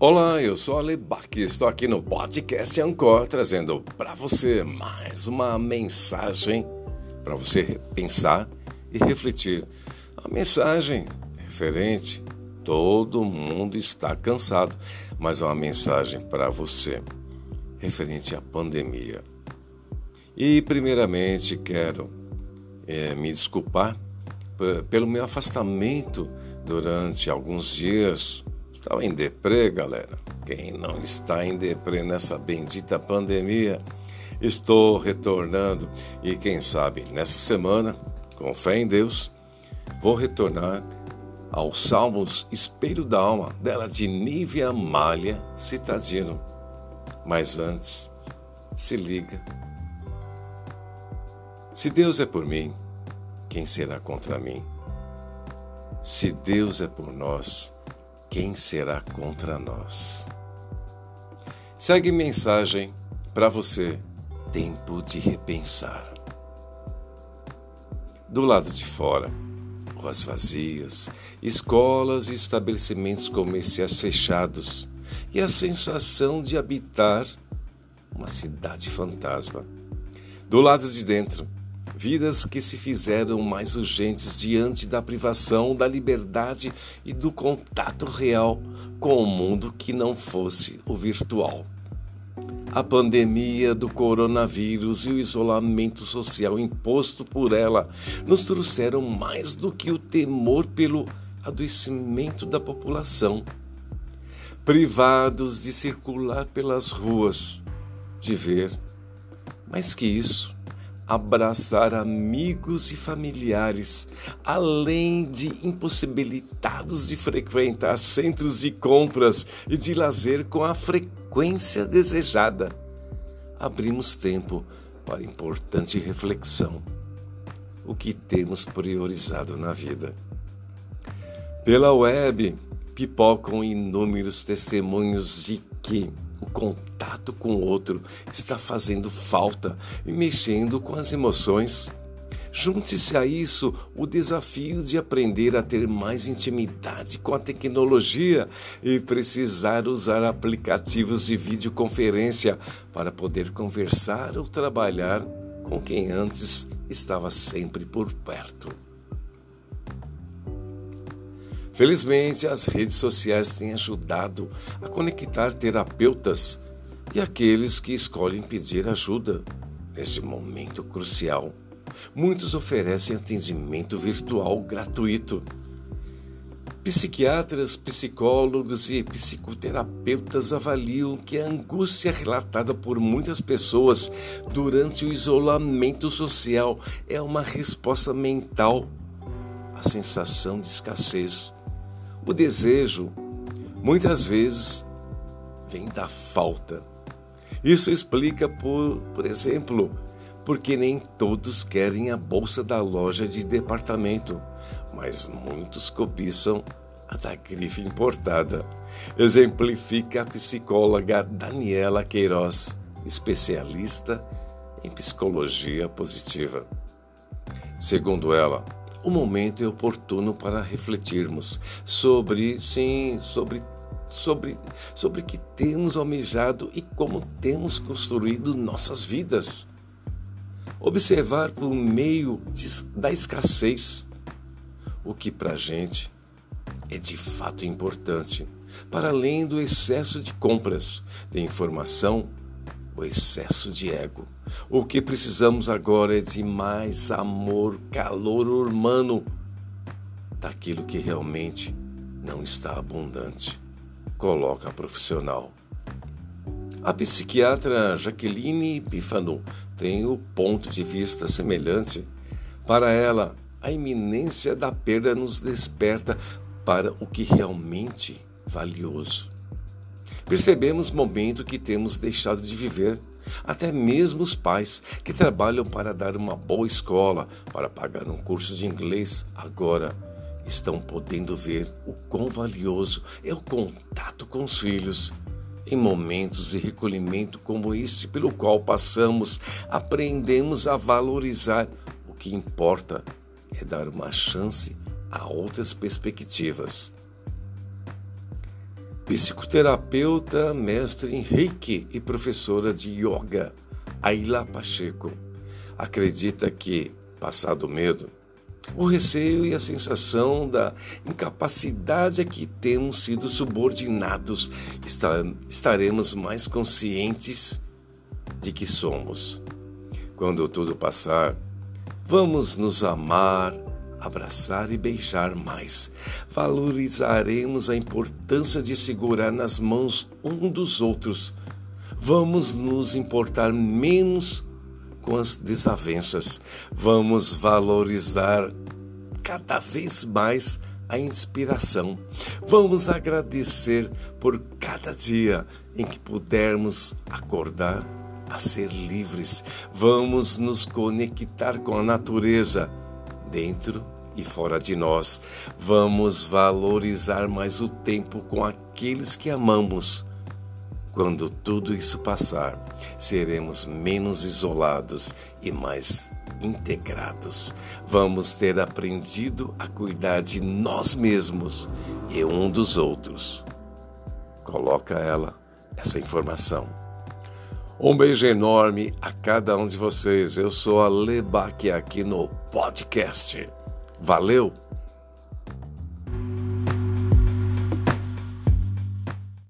Olá, eu sou Ale e estou aqui no podcast Ancor trazendo para você mais uma mensagem para você pensar e refletir. A mensagem referente, todo mundo está cansado, mas é uma mensagem para você referente à pandemia. E primeiramente quero é, me desculpar pelo meu afastamento durante alguns dias Estava em deprê, galera. Quem não está em deprê nessa bendita pandemia? Estou retornando e quem sabe nessa semana, com fé em Deus, vou retornar aos Salmos Espelho da Alma, dela de Nívia Malha Citadino. Mas antes, se liga. Se Deus é por mim, quem será contra mim? Se Deus é por nós, quem será contra nós? Segue mensagem para você, tempo de repensar. Do lado de fora, ruas vazias, escolas e estabelecimentos comerciais fechados e a sensação de habitar uma cidade fantasma. Do lado de dentro, vidas que se fizeram mais urgentes diante da privação da liberdade e do contato real com o mundo que não fosse o virtual. A pandemia do coronavírus e o isolamento social imposto por ela nos trouxeram mais do que o temor pelo adoecimento da população. Privados de circular pelas ruas, de ver, mais que isso, abraçar amigos e familiares, além de impossibilitados de frequentar centros de compras e de lazer com a frequência desejada. Abrimos tempo para importante reflexão. O que temos priorizado na vida? Pela web, pipocam inúmeros testemunhos de que o contato com o outro está fazendo falta e mexendo com as emoções. Junte-se a isso o desafio de aprender a ter mais intimidade com a tecnologia e precisar usar aplicativos de videoconferência para poder conversar ou trabalhar com quem antes estava sempre por perto. Felizmente, as redes sociais têm ajudado a conectar terapeutas e aqueles que escolhem pedir ajuda nesse momento crucial. Muitos oferecem atendimento virtual gratuito. Psiquiatras, psicólogos e psicoterapeutas avaliam que a angústia relatada por muitas pessoas durante o isolamento social é uma resposta mental à sensação de escassez o desejo, muitas vezes, vem da falta. Isso explica, por, por exemplo, porque nem todos querem a bolsa da loja de departamento, mas muitos cobiçam a da grife importada. Exemplifica a psicóloga Daniela Queiroz, especialista em psicologia positiva. Segundo ela, o momento é oportuno para refletirmos sobre, sim, sobre sobre sobre que temos almejado e como temos construído nossas vidas. Observar por meio de, da escassez o que para gente é de fato importante, para além do excesso de compras, de informação o excesso de ego. O que precisamos agora é de mais amor, calor humano, daquilo que realmente não está abundante. Coloca a profissional. A psiquiatra Jaqueline Pifano tem o ponto de vista semelhante. Para ela, a iminência da perda nos desperta para o que realmente valioso. Percebemos momento que temos deixado de viver. Até mesmo os pais que trabalham para dar uma boa escola, para pagar um curso de inglês, agora estão podendo ver o quão valioso é o contato com os filhos. Em momentos de recolhimento como este pelo qual passamos, aprendemos a valorizar o que importa é dar uma chance a outras perspectivas. Psicoterapeuta, mestre Reiki e professora de Yoga, Ayla Pacheco, acredita que, passado o medo, o receio e a sensação da incapacidade a que temos sido subordinados, estaremos mais conscientes de que somos. Quando tudo passar, vamos nos amar, abraçar e beijar mais. Valorizaremos a importância de segurar nas mãos um dos outros. Vamos nos importar menos com as desavenças. Vamos valorizar cada vez mais a inspiração. Vamos agradecer por cada dia em que pudermos acordar a ser livres. Vamos nos conectar com a natureza, dentro e fora de nós. Vamos valorizar mais o tempo com aqueles que amamos quando tudo isso passar, seremos menos isolados e mais integrados. Vamos ter aprendido a cuidar de nós mesmos e um dos outros. Coloca ela essa informação. Um beijo enorme a cada um de vocês. Eu sou a Lebaque aqui no podcast. Valeu!